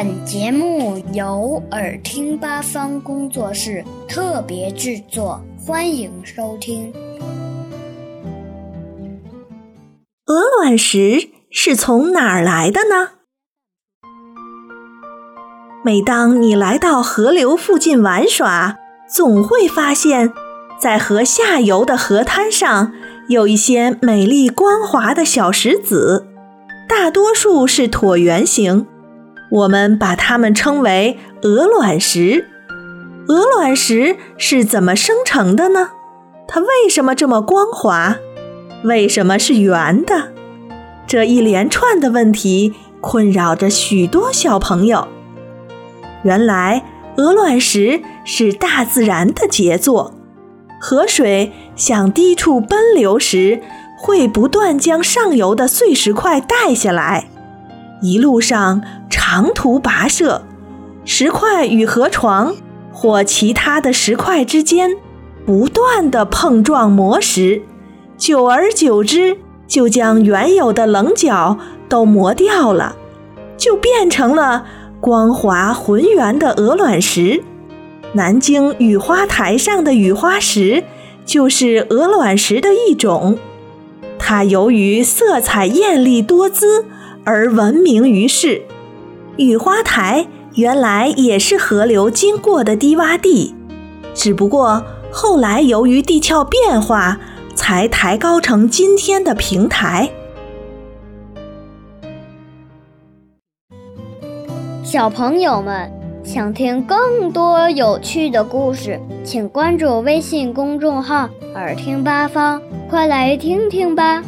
本节目由耳听八方工作室特别制作，欢迎收听。鹅卵石是从哪儿来的呢？每当你来到河流附近玩耍，总会发现，在河下游的河滩上有一些美丽光滑的小石子，大多数是椭圆形。我们把它们称为鹅卵石。鹅卵石是怎么生成的呢？它为什么这么光滑？为什么是圆的？这一连串的问题困扰着许多小朋友。原来，鹅卵石是大自然的杰作。河水向低处奔流时，会不断将上游的碎石块带下来。一路上长途跋涉，石块与河床或其他的石块之间不断的碰撞磨蚀，久而久之，就将原有的棱角都磨掉了，就变成了光滑浑圆的鹅卵石。南京雨花台上的雨花石就是鹅卵石的一种，它由于色彩艳丽多姿。而闻名于世。雨花台原来也是河流经过的低洼地，只不过后来由于地壳变化，才抬高成今天的平台。小朋友们想听更多有趣的故事，请关注微信公众号“耳听八方”，快来听听吧。